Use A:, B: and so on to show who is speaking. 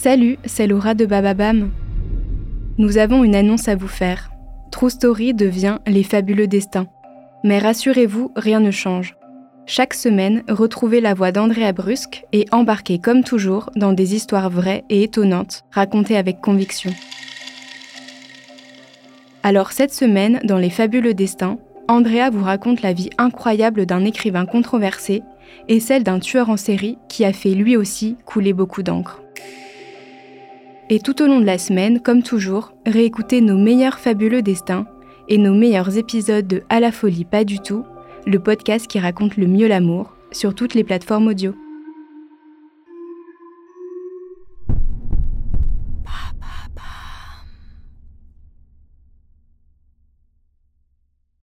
A: Salut, c'est Laura de Bababam. Nous avons une annonce à vous faire. True Story devient Les Fabuleux Destins. Mais rassurez-vous, rien ne change. Chaque semaine, retrouvez la voix d'Andrea Brusque et embarquez comme toujours dans des histoires vraies et étonnantes, racontées avec conviction. Alors cette semaine, dans Les Fabuleux Destins, Andrea vous raconte la vie incroyable d'un écrivain controversé et celle d'un tueur en série qui a fait lui aussi couler beaucoup d'encre. Et tout au long de la semaine, comme toujours, réécoutez nos meilleurs fabuleux destins et nos meilleurs épisodes de À la folie pas du tout, le podcast qui raconte le mieux l'amour, sur toutes les plateformes audio.